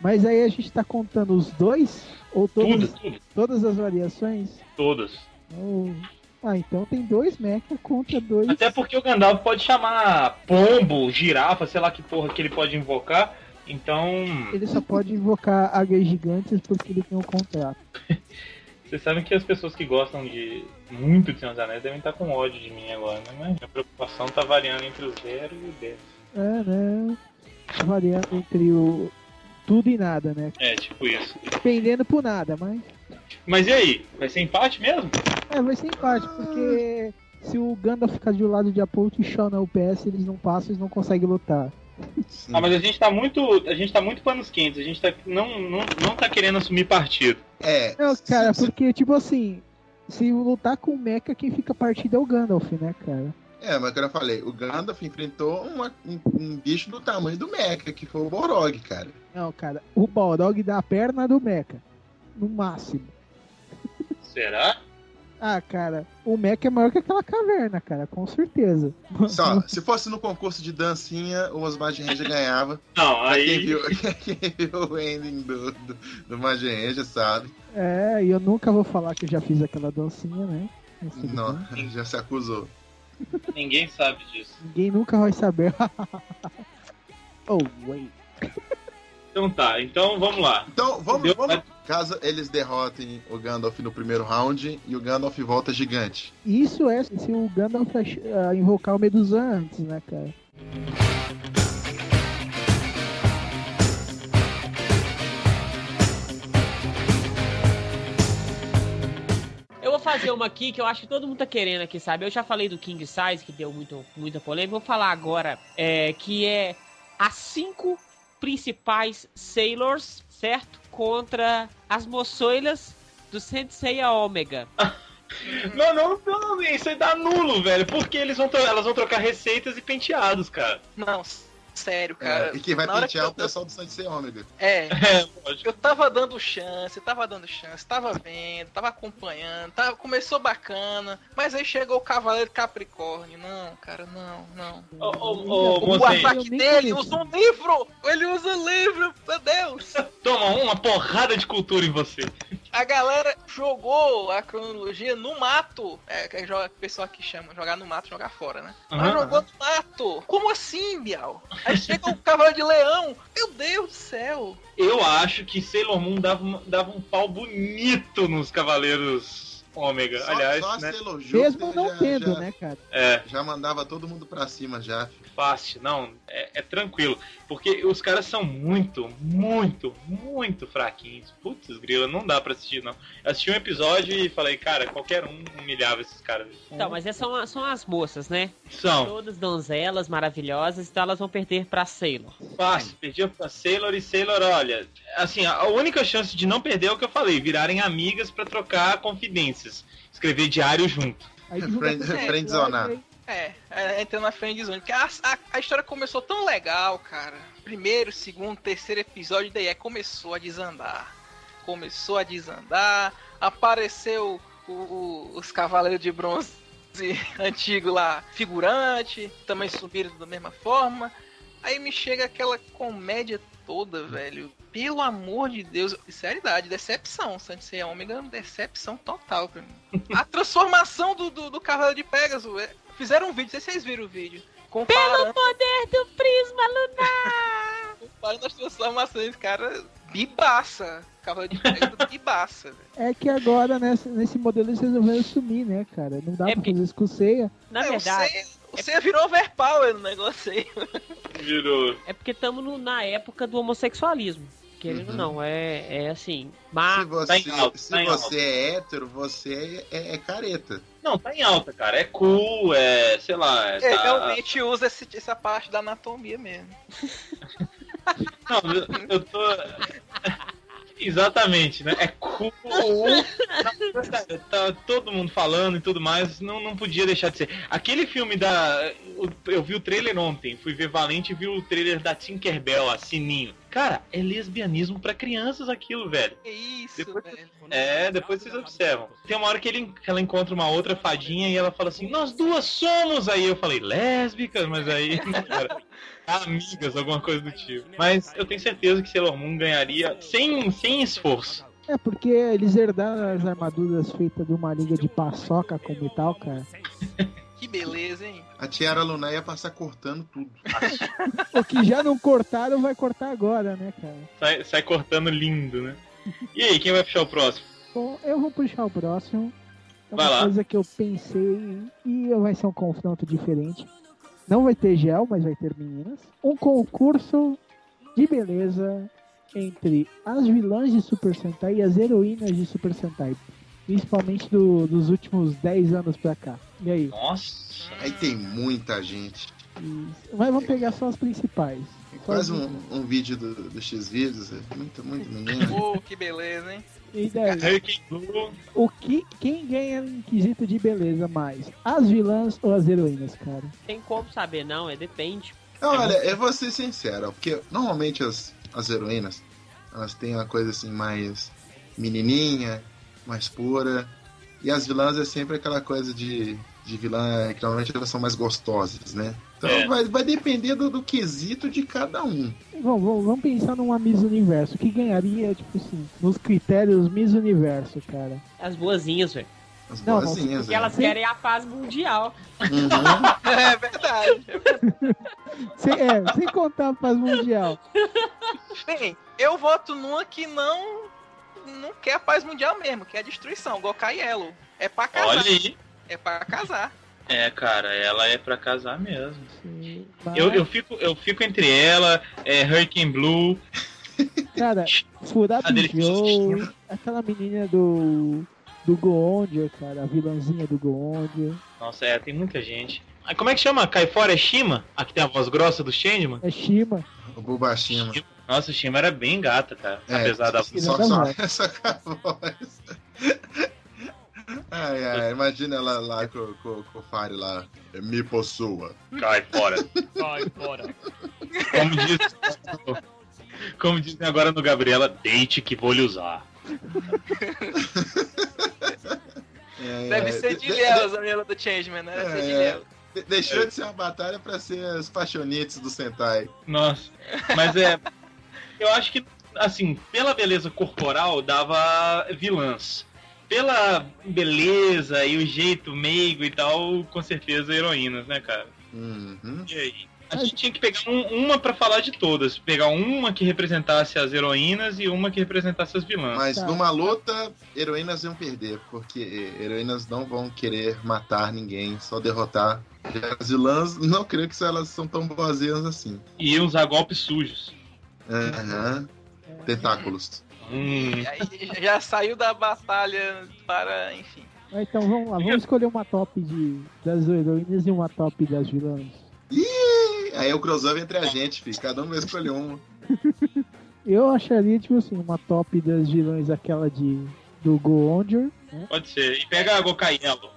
mas aí a gente tá contando os dois? Ou todas, Tudo, tudo. todas as variações? Todas. Ou- Ah, então tem dois Mecha contra dois. Até porque o Gandalf pode chamar pombo, girafa, sei lá que porra que ele pode invocar. Então, Ele só pode invocar águias gigantes porque ele tem um contrato. (laughs) vocês sabem que as pessoas que gostam de muito de Senhor dos Anéis devem estar com ódio de mim agora, né? Mas minha preocupação tá variando entre o 0 e o 10. É, né? Variando entre o tudo e nada, né? É, tipo isso. Pendendo por nada, mas. Mas e aí? Vai ser empate mesmo? É, vai ser empate, porque se o Gandalf ficar do lado de Apolt e Shaw na UPS, eles não passam, eles não conseguem lutar. Ah, mas a gente tá muito. A gente tá muito panos quentes, a gente tá, não, não, não tá querendo assumir partido. É. Não, cara, se- se- porque, tipo assim, se lutar com o Mecha, quem fica partido é o Gandalf, né, cara? É, mas como eu falei, o Gandalf enfrentou uma- um, um bicho do tamanho do Mecha, que foi o Borog, cara. Não, cara, o Balrog dá a perna do Mecha. No máximo. Será? Ah, cara, o Mecha é maior que aquela caverna, cara, com certeza. Só, se fosse no concurso de dancinha, o Osmar de Ranger ganhava. (laughs) Não, Pra Quem aí. viu, (laughs) quem viu o ending do, do, do Magia Ranger sabe. É, e eu nunca vou falar que eu já fiz aquela dancinha, né? Não, bem. (laughs) já se acusou. Ninguém sabe disso. Ninguém nunca vai saber. oh, wait. Então tá, então vamos lá. Então, vamos, Entendeu? vamos. Caso eles derrotem o Gandalf no primeiro round e o Gandalf volta gigante. Isso é se o Gandalf ah, invocar o Medusa antes, né, cara? Eu vou fazer uma aqui que eu acho que todo mundo tá querendo aqui, sabe? Eu já falei do King Size, que deu muito, muita polêmica. Vou falar agora, é, que é as cinco principais Sailors, certo? Contra as moçoilas do Sensei Ômega. (laughs) Não, não, não, isso aí dá nulo, velho. Porque eles vão elas vão trocar receitas e penteados, cara. Não, sério, cara. É, e quem vai pentear é o pessoal do Santos Ômega. É, (laughs) É, lógico. eu tava dando chance, tava dando chance, tava vendo, tava acompanhando, tava, começou bacana, mas aí chegou o Cavaleiro Capricórnio. Não, cara, não, não. Ô, ô, ô, O ataque dele usa um livro! Ele usa livro, meu Deus! toma uma porrada de cultura em você. A galera jogou a cronologia no mato. É, que é joga- o pessoal que chama jogar no mato, jogar fora, né? Mas jogou no mato. Como assim, Bial? Aí chega o cavalo de leão. Meu Deus do céu. Eu acho que Sailor Moon dava, dava um pau bonito nos Cavaleiros Ômega. Só, Aliás, só né? Mesmo não já, tendo, já, né, cara? É, já mandava todo mundo pra cima já. Fácil. Não, é, é tranquilo. Porque os caras são muito, muito, muito fraquinhos. Putz, grila, não dá pra assistir, não. Eu assisti um episódio e falei, cara, qualquer um humilhava esses caras. Então, mas essas são, são as moças, né? São. Todas donzelas maravilhosas, então elas vão perder pra Sailor. Fácil, perdia pra Sailor e Sailor, olha, assim, a única chance de não perder é o que eu falei, virarem amigas pra trocar confidências, escrever diário junto. Aí Aí- É, é entrando na frente zone. Porque a, a, a história começou tão legal, cara. Primeiro, segundo, terceiro episódio, daí é, começou a desandar. Começou a desandar. Apareceu o- o- os Cavaleiros de Bronze (laughs) antigo lá, figurante. Também subiram da mesma forma. Aí me chega aquela comédia toda, velho. Pelo amor de Deus. Seriedade, decepção. Sansei Ômega, decepção total pra mim. A transformação do, do, do Cavaleiro de Pegasus. é- Fizeram um vídeo, não sei se vocês viram o vídeo. Comparando, poder do prisma lunar! (laughs) comparando as transformações, cara. Bibaça. Cavaleiro de Pegasus, (laughs) bibaça. É que agora, nesse, nesse modelo, eles resolveram sumir, né, cara? Não dá É pra porque- fazer isso com ceia. Na É, verdade, Você, você virou overpower no negócio aí. Virou. é porque estamos na época do homossexualismo. Querendo Uhum. não, é, é assim. Se Mas você, tá em alta, se tá em você alta. é hétero, você é, é careta. Não, tá em alta, cara. É cool, é. sei lá. É, tá- realmente usa esse- essa parte da anatomia mesmo. (laughs) Não, eu, eu tô. (laughs) Exatamente, né? É cool. Tá todo mundo falando e tudo mais, não, não podia deixar de ser. Aquele filme da. Eu vi o trailer ontem, fui ver Valente e vi o trailer da Tinkerbell, a Sininho. Cara, é lesbianismo pra crianças aquilo, velho. Que isso, Depois- velho. É, depois vocês observam. Tem uma hora que, ele, que ela encontra uma outra fadinha e ela fala assim, nós duas somos! Aí eu falei, lésbicas, mas aí não (laughs) era. Amigas, alguma coisa do tipo. Mas eu tenho certeza que Sailor Moon ganharia sem, sem esforço. É porque eles herdaram as armaduras feitas de uma liga de paçoca com metal, cara. (laughs) Que beleza, hein? A Tiara Luna ia passar cortando tudo. (laughs) O que já não cortaram, vai cortar agora, né, cara? Sai, sai cortando lindo, né? E aí, quem vai puxar o próximo? Bom, eu vou puxar o próximo. É uma Vai lá. coisa que eu pensei e vai ser um confronto diferente. Não vai ter gel, mas vai ter meninas. Um concurso de beleza entre as vilãs de Super Sentai e as heroínas de Super Sentai. Principalmente do- dos últimos 10 anos pra cá. E aí? Nossa. Aí tem muita gente. Isso. Mas vamos pegar só as principais. Só Faz as um, um vídeo do, do X-Vídeos. é Muito, muito menino. Pô, que beleza, hein? E daí? O que, quem ganha em quesito de beleza mais? As vilãs ou as heroínas, cara? tem como saber, não, é depende. Não, olha, eu vou ser sincero, porque normalmente as, as heroínas, elas têm uma coisa assim mais menininha, mais pura, e as vilãs é sempre aquela coisa de, de vilã que normalmente elas são mais gostosas, né? Então É. vai, vai depender do, do quesito de cada um. Vamos, vamos, vamos pensar numa Miss Universo. O que ganharia, tipo assim, nos critérios Miss Universo, cara? As boazinhas, velho. As Não, boazinhas, Porque né? elas querem a paz mundial. Uhum. (laughs) É verdade. (laughs) Sem, é, sem contar a paz mundial. Bem, eu voto numa que não não quer a paz mundial mesmo, que é a destruição, Gokai Yellow. É pra casar. Olha aí. É pra casar. É, cara, ela é pra casar mesmo. Sim, Eu, eu, fico, eu fico entre ela, é, Hurricane Blue. Cara, Furado (laughs) Joe, aquela menina do. Do Goondia, cara, a vilãzinha do Goondia. Nossa, é, tem muita gente. Ah, como é que chama? Cai fora é Shima? A que tem a voz grossa do Changeman? É Shima. O Bubashima. Nossa, o Shima era bem gata, cara. É, apesar da. Só, só, só com a voz. (laughs) Ai, ai, imagina ela lá com, com, com o Fire lá. Me possua. Cai fora. Sai fora. Como diz. Como dizem agora no Gabriela, deite que vou lhe usar. (laughs) É, Deve é, ser de- de Léo, a menina do Changeman, né? Deve ser de É. Léo. de- Deixou de ser uma batalha pra ser as paixonites do Sentai. Nossa. Mas é. Eu acho que, assim, pela beleza corporal, dava vilãs. Pela beleza e o jeito meigo e tal, com certeza heroínas, né, cara? Uhum. E aí? A gente tinha que pegar um- uma pra falar de todas. Pegar uma que representasse as heroínas e uma que representasse as vilãs. Mas Tá. numa luta, heroínas iam perder, porque heroínas não vão querer matar ninguém, só derrotar. As vilãs, não creio que elas são tão boazinhas assim. E iam usar golpes sujos. Aham. Tentáculos. Hum. E aí já saiu da batalha para, enfim. Ah, Então vamos lá, vamos escolher uma top de, das heroínas e uma top das vilãs. Ih, aí é o crossover entre a gente, filho. Cada um vai escolher uma. (laughs) Eu acharia, tipo assim, uma top das vilãs, aquela de do Goondia né? Pode ser. E pega a Gokaielo.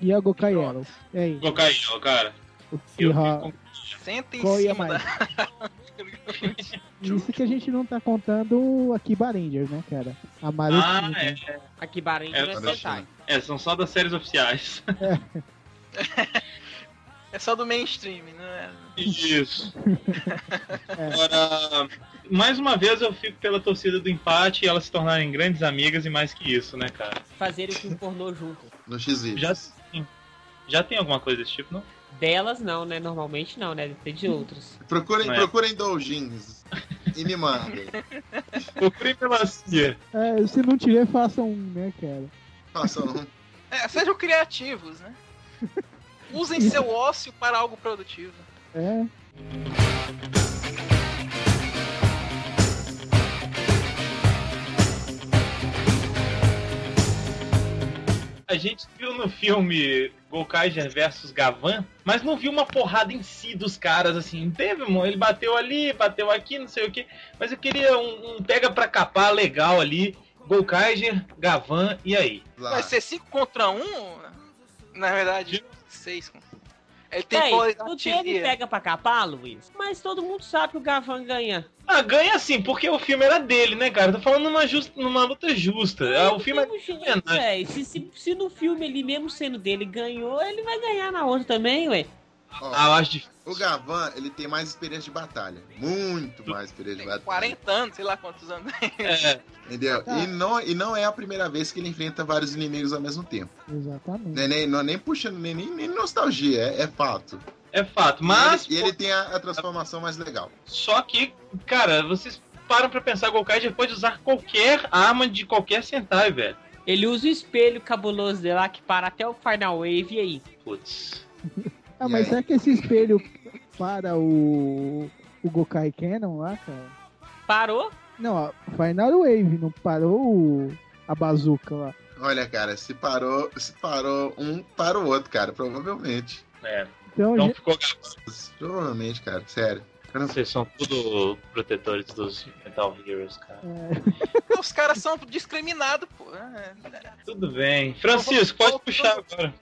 e a Gokai Yellow. E aí? Gokaielo, cara. Fico- Senta em Qual ia cima mais? da. (laughs) Isso que a gente não tá contando a Kiba Ranger, né, cara? A Maruti. Ah, né? é. Aqui Bahrein É, é Sentai. só. É, são só das séries oficiais. (laughs) É só do mainstream, não é? Isso. (laughs) É. Agora, mais uma vez eu fico pela torcida do empate e elas se tornarem grandes amigas e mais que isso, né, cara? Fazerem filme pornô junto. No X-Vídeos. Já, sim. Já tem alguma coisa desse tipo, não? Delas não, né? Normalmente não, né? Deve ter de outros. (laughs) Procurem, é. procurem doujins e me mandem. (laughs) procurem pela é, é, se não tiver, façam um, né, cara? Façam um. É, sejam criativos, né? Usem seu (laughs) ócio para algo produtivo. É. A gente viu no filme Golkaiger versus Gavan, mas não viu uma porrada em si dos caras, assim. Teve, mano, ele bateu ali, bateu aqui, não sei o que. Mas eu queria um, um pega pra capar legal ali. Golkaiger, Gavan, e aí? Vai ser 5 contra 1? Um? Na verdade, 6 Ele tem Ei, poder o dele pega pra capar, Luiz, mas todo mundo sabe que o Gavan ganha. Ah, ganha sim, porque o filme era dele, né, cara? Tô falando numa, justa, numa luta justa. Ah, o filme é. Mesmo, véi, se, se, se no filme ele, mesmo sendo dele, ganhou, ele vai ganhar na outra também, ué. Ó, Ah, eu acho difícil. O Gavan, ele tem mais experiência de batalha. Muito mais experiência de Tem batalha. 40 anos, sei lá quantos anos. É, Entendeu? E, não, e não é a primeira vez que ele enfrenta vários inimigos ao mesmo tempo. Exatamente. Não é nem, não nem puxando, nem, nem, nem nostalgia, é, é fato. é fato. E Mas, ele, e ele tem a, a transformação mais legal. só que, cara, vocês param pra pensar, Golkaiger pode usar qualquer arma de qualquer Sentai, velho. Ele usa o espelho cabuloso dele lá que para até o Final Wave e aí. Putz. (laughs) Ah, E mas aí? será que esse espelho para o, o Gokai Cannon lá, cara? Parou? Não, ó, Final Wave, não parou o, a bazuca lá. Olha, cara, se parou, se parou um para o outro, cara, provavelmente. É. Então, Então já- ficou. Provavelmente, cara, sério. Não- Vocês são tudo protetores dos Metal Heroes, cara. é, Os caras são discriminados, pô. É, Tudo bem. Francisco, pode puxar agora.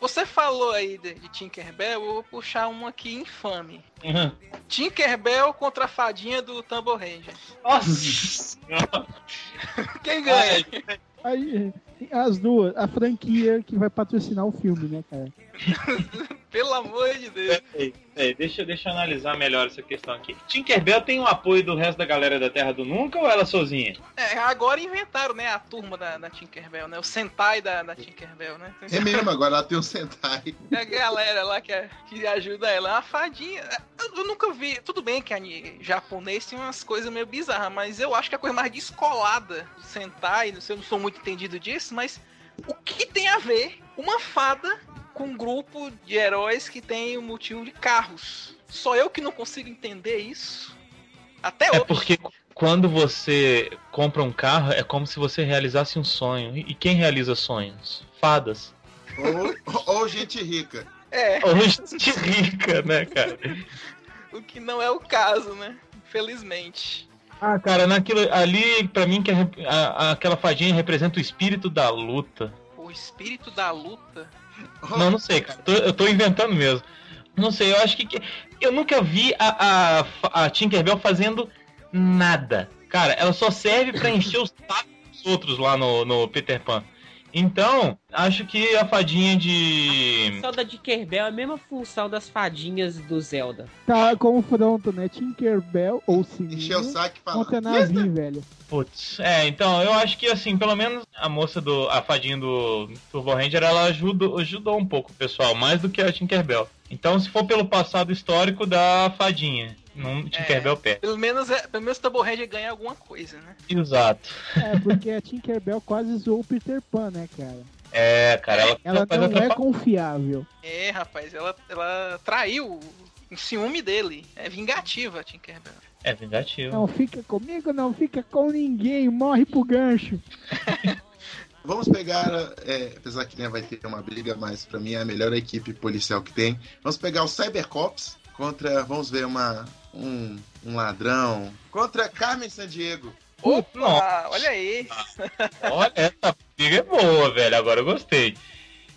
Você falou aí de, de Tinkerbell, eu vou puxar um aqui infame. Uhum. Tinkerbell contra a fadinha do Tumble Ranger. Nossa! Quem ganha? aí, as duas, a franquia que vai patrocinar o filme, né, cara? (laughs) Pelo amor de Deus. Ei, ei, deixa, deixa eu analisar melhor essa questão aqui. Tinkerbell tem o apoio do resto da galera da Terra do Nunca ou ela sozinha? É, agora inventaram, né, a turma da, da Tinkerbell, né? O Sentai da, da Tinkerbell, né? É mesmo, agora ela tem um Sentai. É a galera lá que, é- que ajuda ela. A fadinha. Eu, eu nunca vi. Tudo bem que a japonês tem umas coisas meio bizarras, mas eu acho que a coisa mais descolada do Sentai, não sei, eu não sou muito entendido disso, mas o que tem a ver uma fada com um grupo de heróis que tem o motivo de carros? Só eu que não consigo entender isso. Até É hoje. porque quando você compra um carro, é como se você realizasse um sonho. E quem realiza sonhos? Fadas. Ou, ou gente rica. É, (laughs) Ou gente rica, né, cara? o que não é o caso, né? Infelizmente. Ah, cara, naquilo ali, pra mim, que é- a- a- aquela fadinha representa o espírito da luta. O espírito da luta. Não, não sei, cara. Tô- eu tô inventando mesmo. Não sei, eu acho que. eu nunca vi a, a, a Tinkerbell fazendo nada. Cara, ela só serve pra encher os sacos dos outros lá no, no Peter Pan. Então, acho que a fadinha de. A da Tinkerbell é a mesma função das fadinhas do Zelda. Tá confronto, né? Tinkerbell ou Encheu o Sininho saco e contra Navi, velho. Putz, é, então, eu acho que assim, pelo menos a moça do. A fadinha do Turbo Ranger, ela ajudou, ajudou um pouco o pessoal, mais do que a Tinkerbell. Então, se for pelo passado histórico da fadinha, não Tinkerbell perde. Pelo menos, é, pelo menos o Double Ranger ganha alguma coisa, né? Exato. É, porque a Tinkerbell quase zoou o Peter Pan, né, cara? É, cara, ela, Ela não é confiável. É, rapaz, ela, ela traiu o ciúme dele. É vingativa a Tinkerbell. É vingativo. Não fica comigo, não fica com ninguém, morre pro gancho. (laughs) Vamos pegar, é, apesar que né, vai ter uma briga, mas pra mim é a melhor equipe policial que tem. Vamos pegar os Cybercops contra, vamos ver, uma, um, um ladrão. Contra Carmen Sandiego. Nossa. Ah, olha aí. (laughs) Olha, essa briga é boa, velho. Agora eu gostei.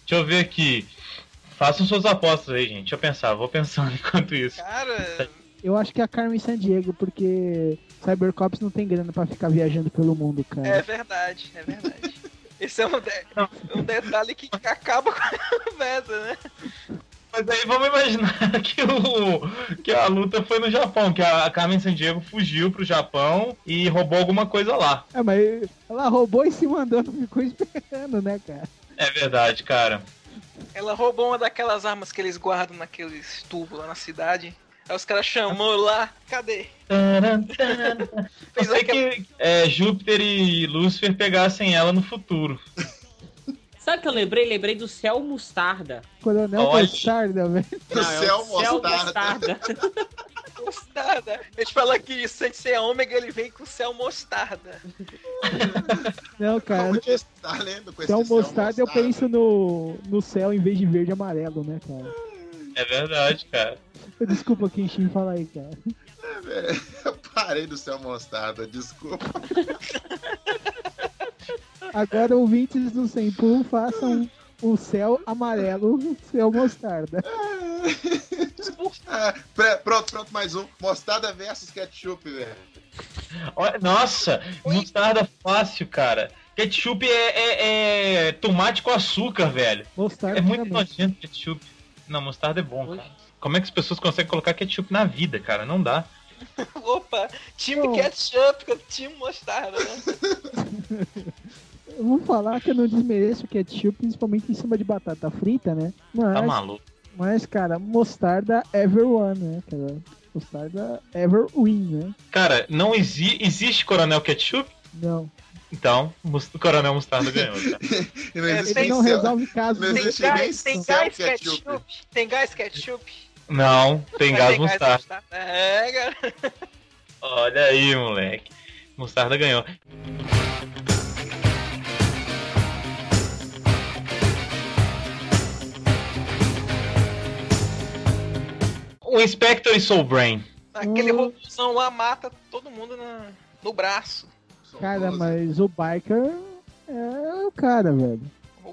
Deixa eu ver aqui. Façam suas apostas aí, gente. Deixa eu pensar. Vou pensando (laughs) enquanto isso. Cara, Eu acho que é a Carmen Sandiego, porque Cybercops não tem grana pra ficar viajando pelo mundo, cara. é verdade, é verdade. (laughs) Esse é um, de- um detalhe que acaba com a conversa, né? Mas aí vamos imaginar (laughs) que, o, que a luta foi no Japão, que a Carmen Sandiego fugiu pro Japão e roubou alguma coisa lá. É, mas ela roubou e se mandou, não (laughs) ficou esperando, né, cara? É verdade, cara. Ela roubou uma daquelas armas que eles guardam naqueles tubos lá na cidade. Aí os caras chamou lá, cadê? (laughs) Eu sei que é, Júpiter e Lúcifer pegassem ela no futuro. Sabe o que eu lembrei? Lembrei do Céu Mostarda. Coronel Olha. Mostarda, velho. Do Não, é céu Céu mostarda. Mostarda. (laughs) Mostarda. A gente fala que sem ser ômega ele vem com céu mostarda. Não, cara. Como diz, tá lendo com esse Então, céu mostarda eu penso no, no céu em vez de verde e amarelo, né, cara? É verdade, cara. Desculpa, Kenshin, fala aí, cara. É, velho, (laughs) Eu parei do céu mostarda, desculpa. (laughs) Agora, ouvintes do Sempu, façam o céu amarelo, o céu mostarda. Ah, pre- pronto, pronto, mais um. Mostarda versus ketchup, velho. Nossa, mostarda fácil, cara. Ketchup é, é- é tomate com açúcar, velho. Mostarda É muito também. nojento ketchup. Não, mostarda é bom, cara. Como é que as pessoas conseguem colocar ketchup na vida, cara? Não dá. (laughs) Opa, time Pô. ketchup, time mostarda, né? (laughs) Vou falar que eu não desmereço o ketchup, principalmente em cima de batata frita, né? Mas, Tá maluco. mas cara, mostarda everyone, né, cara? Mostarda ever win, né? Cara, não exi existe Coronel Ketchup? Não. Então, o Coronel Mostarda (laughs) ganhou, cara. Não existe Ele não céu- resolve casos. não? Tem gás, tem gás ketchup. ketchup? Tem gás ketchup? Não, tem gás mostarda. É, cara. Olha aí, moleque. Mostarda ganhou. O Inspector e Soul Brain. Aquele Hum. robôzão lá mata todo mundo na- no braço. Cara, mas o biker é o cara, velho.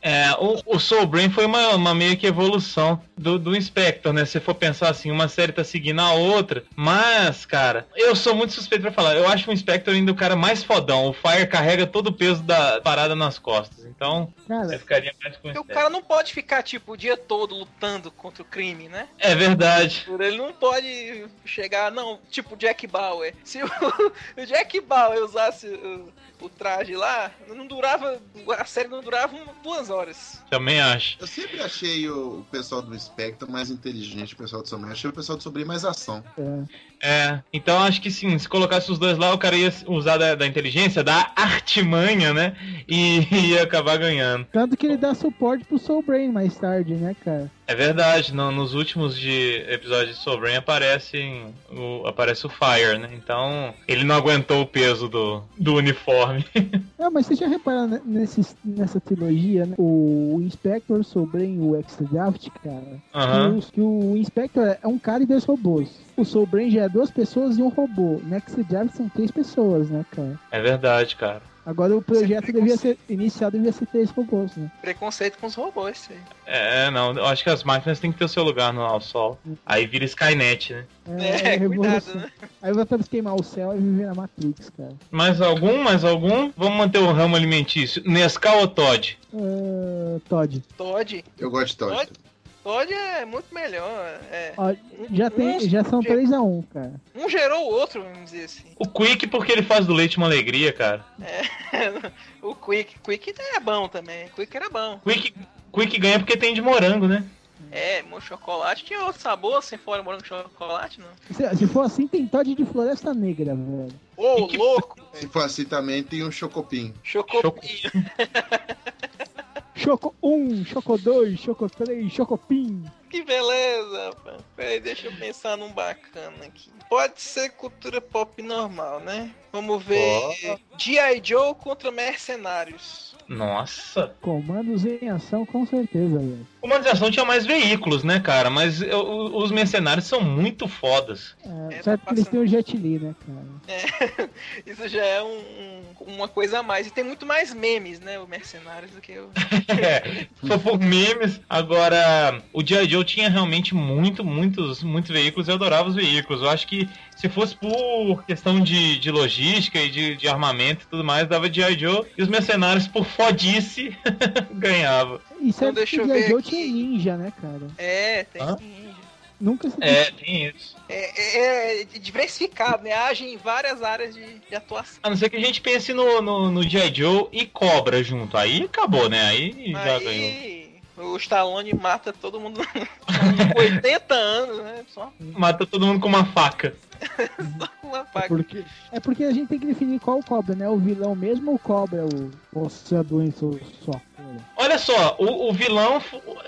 É, o, o Soul Brain foi uma, uma meio que evolução do, do Inspector, né? Se for pensar assim, uma série tá seguindo a outra. Mas, cara, eu sou muito suspeito pra falar. Eu acho o Inspector ainda o cara mais fodão. O Fire carrega todo o peso da parada nas costas. Então, eu Cara, ficaria mais com o o cara não pode ficar, tipo, o dia todo lutando contra o crime, né? É verdade. Ele não pode chegar, não, tipo Jack Bauer. Se o, (laughs) o Jack Bauer usasse o, traje lá, não durava. A série não durava duas horas. Também acho. Eu sempre achei o o pessoal do Spectre mais inteligente, o pessoal do Sobrinho. Achei o pessoal do Sobrinho mais ação. é. É, então acho que sim, se colocasse os dois lá, o cara ia usar da, da inteligência, da artimanha, né? E (laughs) ia acabar ganhando. Tanto que ele dá suporte pro Soul Brain mais tarde, né, cara? É verdade, no- nos últimos de episódios de Soul Brain aparece o, aparece o Fire, né? Então ele não aguentou o peso do, do uniforme. (laughs) Ah, mas você já reparou ne- nesse, nessa trilogia, né? O Inspector, o Soul Brain e o Extra Draft, cara? Aham. Que, os- que o Inspector é um cara e dois robôs. O Soul Brain já é duas pessoas e um robô. Next Draft são três pessoas, né, cara? É verdade, cara. Agora o projeto Sempre devia ser. Inicial devia ser três robôs, né? Preconceito com os robôs, isso aí. É, não, eu acho que as máquinas têm que ter o seu lugar no ao sol. Aí vira Skynet, né? É, cuidado, né? Aí voltamos queimar o céu e viver na Matrix, cara. Mais algum? Mais algum? Vamos manter o ramo alimentício. Nescau ou Todd? Ah, Todd. Todd. Eu gosto de Todd. Todd, É muito melhor. É. Ó, já, tem, Um- já são 3x1, cara. Um gerou o outro, vamos dizer assim. O Quick porque ele faz do leite uma alegria, cara. (laughs) o Quick. Quick é bom também. Quick era bom. Quick, Quick ganha porque tem de morango, né? É, morango chocolate. Tinha outro sabor sem fora morango chocolate, não. Se, se for assim, tem Todd de Floresta Negra, velho. Ô, que- louco! Se for assim também, tem um Chocopim. Chocopinho. (laughs) Choco 1, Choco 2, Choco 3, Chocopim. Que beleza, rapaz. Peraí, deixa eu pensar num bacana aqui. Pode ser cultura pop normal, né? Vamos ver. G.I. Joe contra Mercenários. Nossa. Comandos em ação, com certeza, velho. O Humanização tinha mais veículos, né, cara? Mas eu- os mercenários são muito fodas. É, É, certo tá que eles passando. têm o Jet Li, né, cara? (laughs) Isso já é um- um- uma coisa a mais. E tem muito mais memes, né? O Mercenários do que o. (laughs) É, só por memes. Agora, o G.I. Joe tinha realmente muito, muitos, muitos veículos. Eu adorava os veículos. Eu acho que se fosse por questão de, de logística e de, de armamento e tudo mais, dava G.I. Joe. E os mercenários, por fodice, (laughs) ganhava. E certo deixa que eu o G.I. ver Joe tinha ninja, né, cara? É, tem Hã? ninja. Nunca se É, tem isso. É, é- é diversificado, né? Age em várias áreas de, de atuação. A não ser que a gente pense no, no, no G.I. Joe e Cobra junto. Aí acabou, né? Aí já ganhou. O Stallone mata todo mundo com 80 anos, né? Só Mata todo mundo com uma faca. (laughs) com uma faca. Porque, é porque a gente tem que definir qual cobra, né? O vilão mesmo ou o cobra, o possuidor em seu só. Olha só, o, o vilão.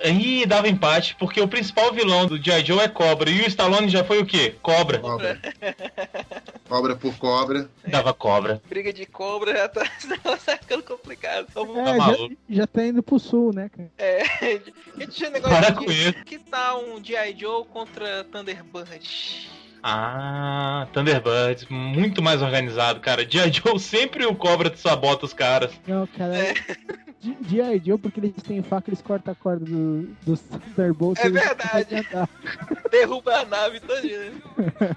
Ih, dava empate, porque o principal vilão do G.I. Joe é cobra. E o Stallone já foi o quê? Cobra. Cobra. (laughs) Cobra por cobra. Dava cobra. Briga de cobra já tá, (laughs) tá ficando complicado. Vamos É, maluco. já, já tá indo pro sul, né, cara? É, (laughs) a gente tinha negócio Para de com isso. que tal um G.I. Joe contra Thunderbird? Ah, Thunderbirds, muito mais organizado, cara. G.I. Joe sempre o cobra sabota os caras. Não, cara. É. G.I. Joe, porque eles têm faca, eles cortam a corda do, dos Thunderbolts. É verdade. (laughs) Derruba a nave todinha, né?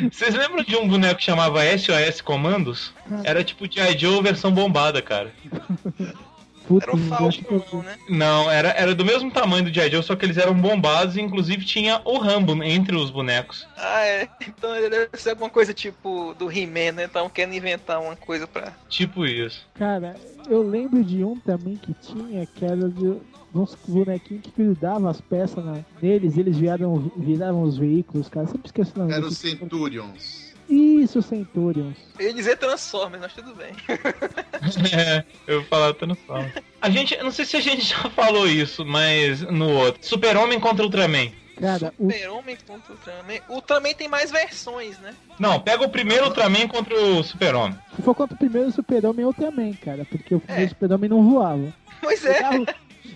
(laughs) Vocês lembram de um boneco que chamava SOS Comandos? Era tipo G.I. Joe versão bombada, cara. (laughs) Putz, Era o acho que né? Não, era, era do mesmo tamanho do G.I. Joe, só que eles eram bombados e inclusive tinha o Rambo entre os bonecos. Ah, é. Então ele deve ser alguma coisa tipo do He-Man, né? Então querendo inventar uma coisa pra. Tipo isso. Cara, eu lembro de um também que tinha, que era de uns bonequinhos que grudavam as peças na, neles, eles viraram, viravam os veículos, cara. Sempre esqueço o nome. Era o desse- Centurions. Isso, Centurions. Eu ia dizer Transformers, mas tudo bem. (laughs) É, eu vou falar Transformers. A gente, não sei se a gente (laughs) já falou isso, mas no outro. Super-Homem contra Ultraman. Cara, o, Super-Homem contra Ultraman. Ultraman tem mais versões, né? Não, pega o primeiro Ultraman contra o Super-Homem. se for contra o primeiro Super-Homem, eu também, cara. Porque o primeiro É. Super-Homem não voava. Pois é. dava,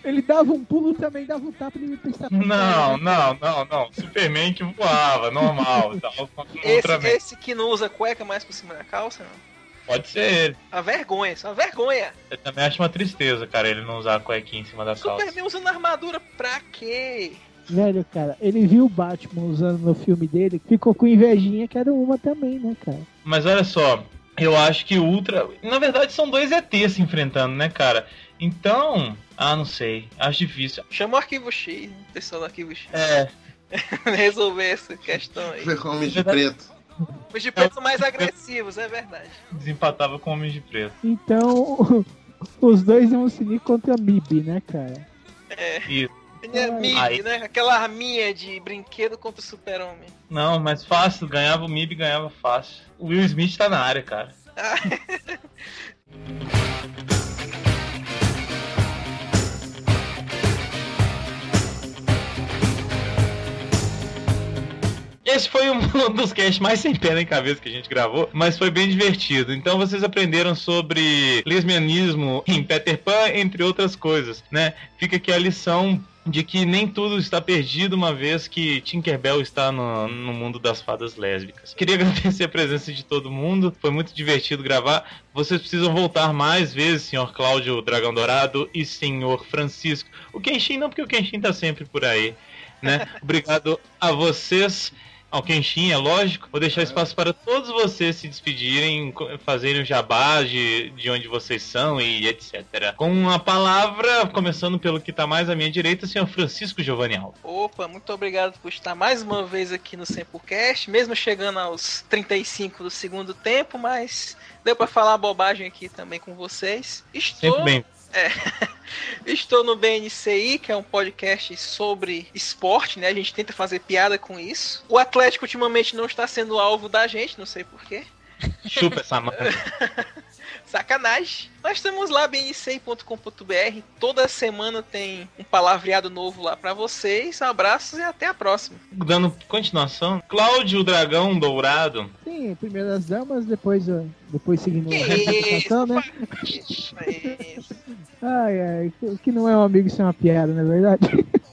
ele dava um pulo também, dava um tapa e pensava. Não, não, não, não. Superman que voava, normal. Esse, esse que não usa cueca mais por cima da calça, não. Pode ser ele. A vergonha, isso é uma vergonha. Eu também acho uma tristeza, cara, ele não usar a cuequinha em cima da calça. Superman usando armadura pra quê? Velho, cara, ele viu o Batman usando no filme dele, ficou com invejinha, que era uma também, né, cara? Mas olha só, eu acho que o Ultra. Na verdade, são dois ETs se enfrentando, né, cara? Então. Ah, não sei. Acho difícil. Chama o arquivo X, o pessoal do arquivo X. É. (laughs) Resolver essa questão aí. Homem de preto. Os de preto são mais agressivos, é verdade. Desempatava com Homem de Preto. Então, (laughs) os dois iam se unir contra a MIB, né, cara? É. Isso. MIB, Aí. né? Aquela arminha de brinquedo contra o super-homem. Não, mas fácil. Ganhava o MIB, ganhava fácil. O Will Smith tá na área, cara. (laughs) Esse foi (laughs) um dos casts mais sem pé nem cabeça que a gente gravou, mas foi bem divertido. Então vocês aprenderam sobre lesbianismo em Peter Pan, entre outras coisas, né? Fica aqui a lição de que nem tudo está perdido uma vez que Tinkerbell está no, no mundo das fadas lésbicas. Queria (laughs) agradecer a presença de todo mundo, foi muito divertido gravar. Vocês precisam voltar mais vezes, senhor Cláudio Dragão Dourado e senhor Francisco. O Kenshin não, porque o Kenshin tá sempre por aí, né? (laughs) Obrigado a vocês. Ao Kenshin, é lógico. Vou deixar espaço para todos vocês se despedirem, fazerem o jabá de, de onde vocês são e etc. Com a palavra, começando pelo que está mais à minha direita, senhor Francisco Giovanni Alves. Opa, muito obrigado por estar mais uma vez aqui no Sempocast, mesmo chegando aos 35 do segundo tempo, mas deu pra falar bobagem aqui também com vocês. Estou, Sempre bem. É, (laughs) estou no BNCI, que é um podcast sobre esporte, né? A gente tenta fazer piada com isso. O Atlético ultimamente não está sendo alvo da gente, não sei porquê. Chupa essa mão. (laughs) Sacanagem. Nós estamos lá, bnc.com.br. Toda semana tem um palavreado novo lá pra vocês. Abraços e até a próxima. Dando continuação, Cláudio Dragão Dourado. Sim, primeiro as damas, depois, ó, depois seguindo Que a representação, né? Isso, isso. Ai, ai, que- que não é um amigo, isso é uma piada, não é verdade? (laughs)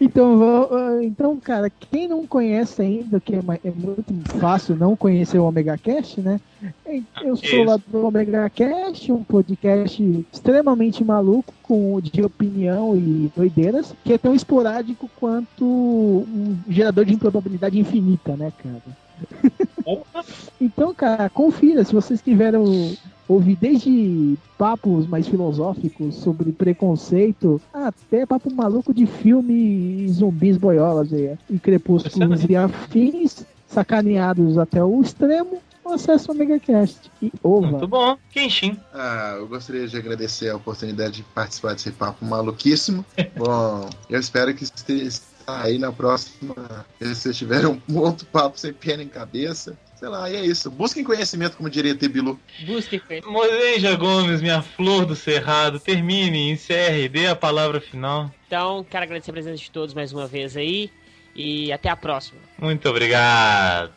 então, ah, então, cara, quem não conhece ainda, que é, é muito fácil não conhecer o Omega Cast, né? Eu sou Isso. lá do Omega Cast, um podcast extremamente maluco, com de opinião e doideiras, que é tão esporádico quanto um gerador de improbabilidade infinita, né, cara? (laughs) Então, cara, confira, se vocês tiveram ouvir desde papos mais filosóficos sobre preconceito até papo maluco de filme e zumbis boiolas e, e crepúsculos e afins, sacaneados até o extremo, acesse o MegaCast e ova. Muito bom. Kenshin. Ah, eu gostaria de agradecer a oportunidade de participar desse papo maluquíssimo. (laughs) Bom, eu espero que esteja aí na próxima. Se vocês tiverem um outro papo sem pé nem cabeça, Sei lá, e é isso. Busquem conhecimento, como diria Tebilu. Busque Mozenja Gomes, minha flor do cerrado, termine, encerre, dê a palavra final. Então, quero agradecer a presença de todos mais uma vez aí. E até a próxima. Muito obrigado.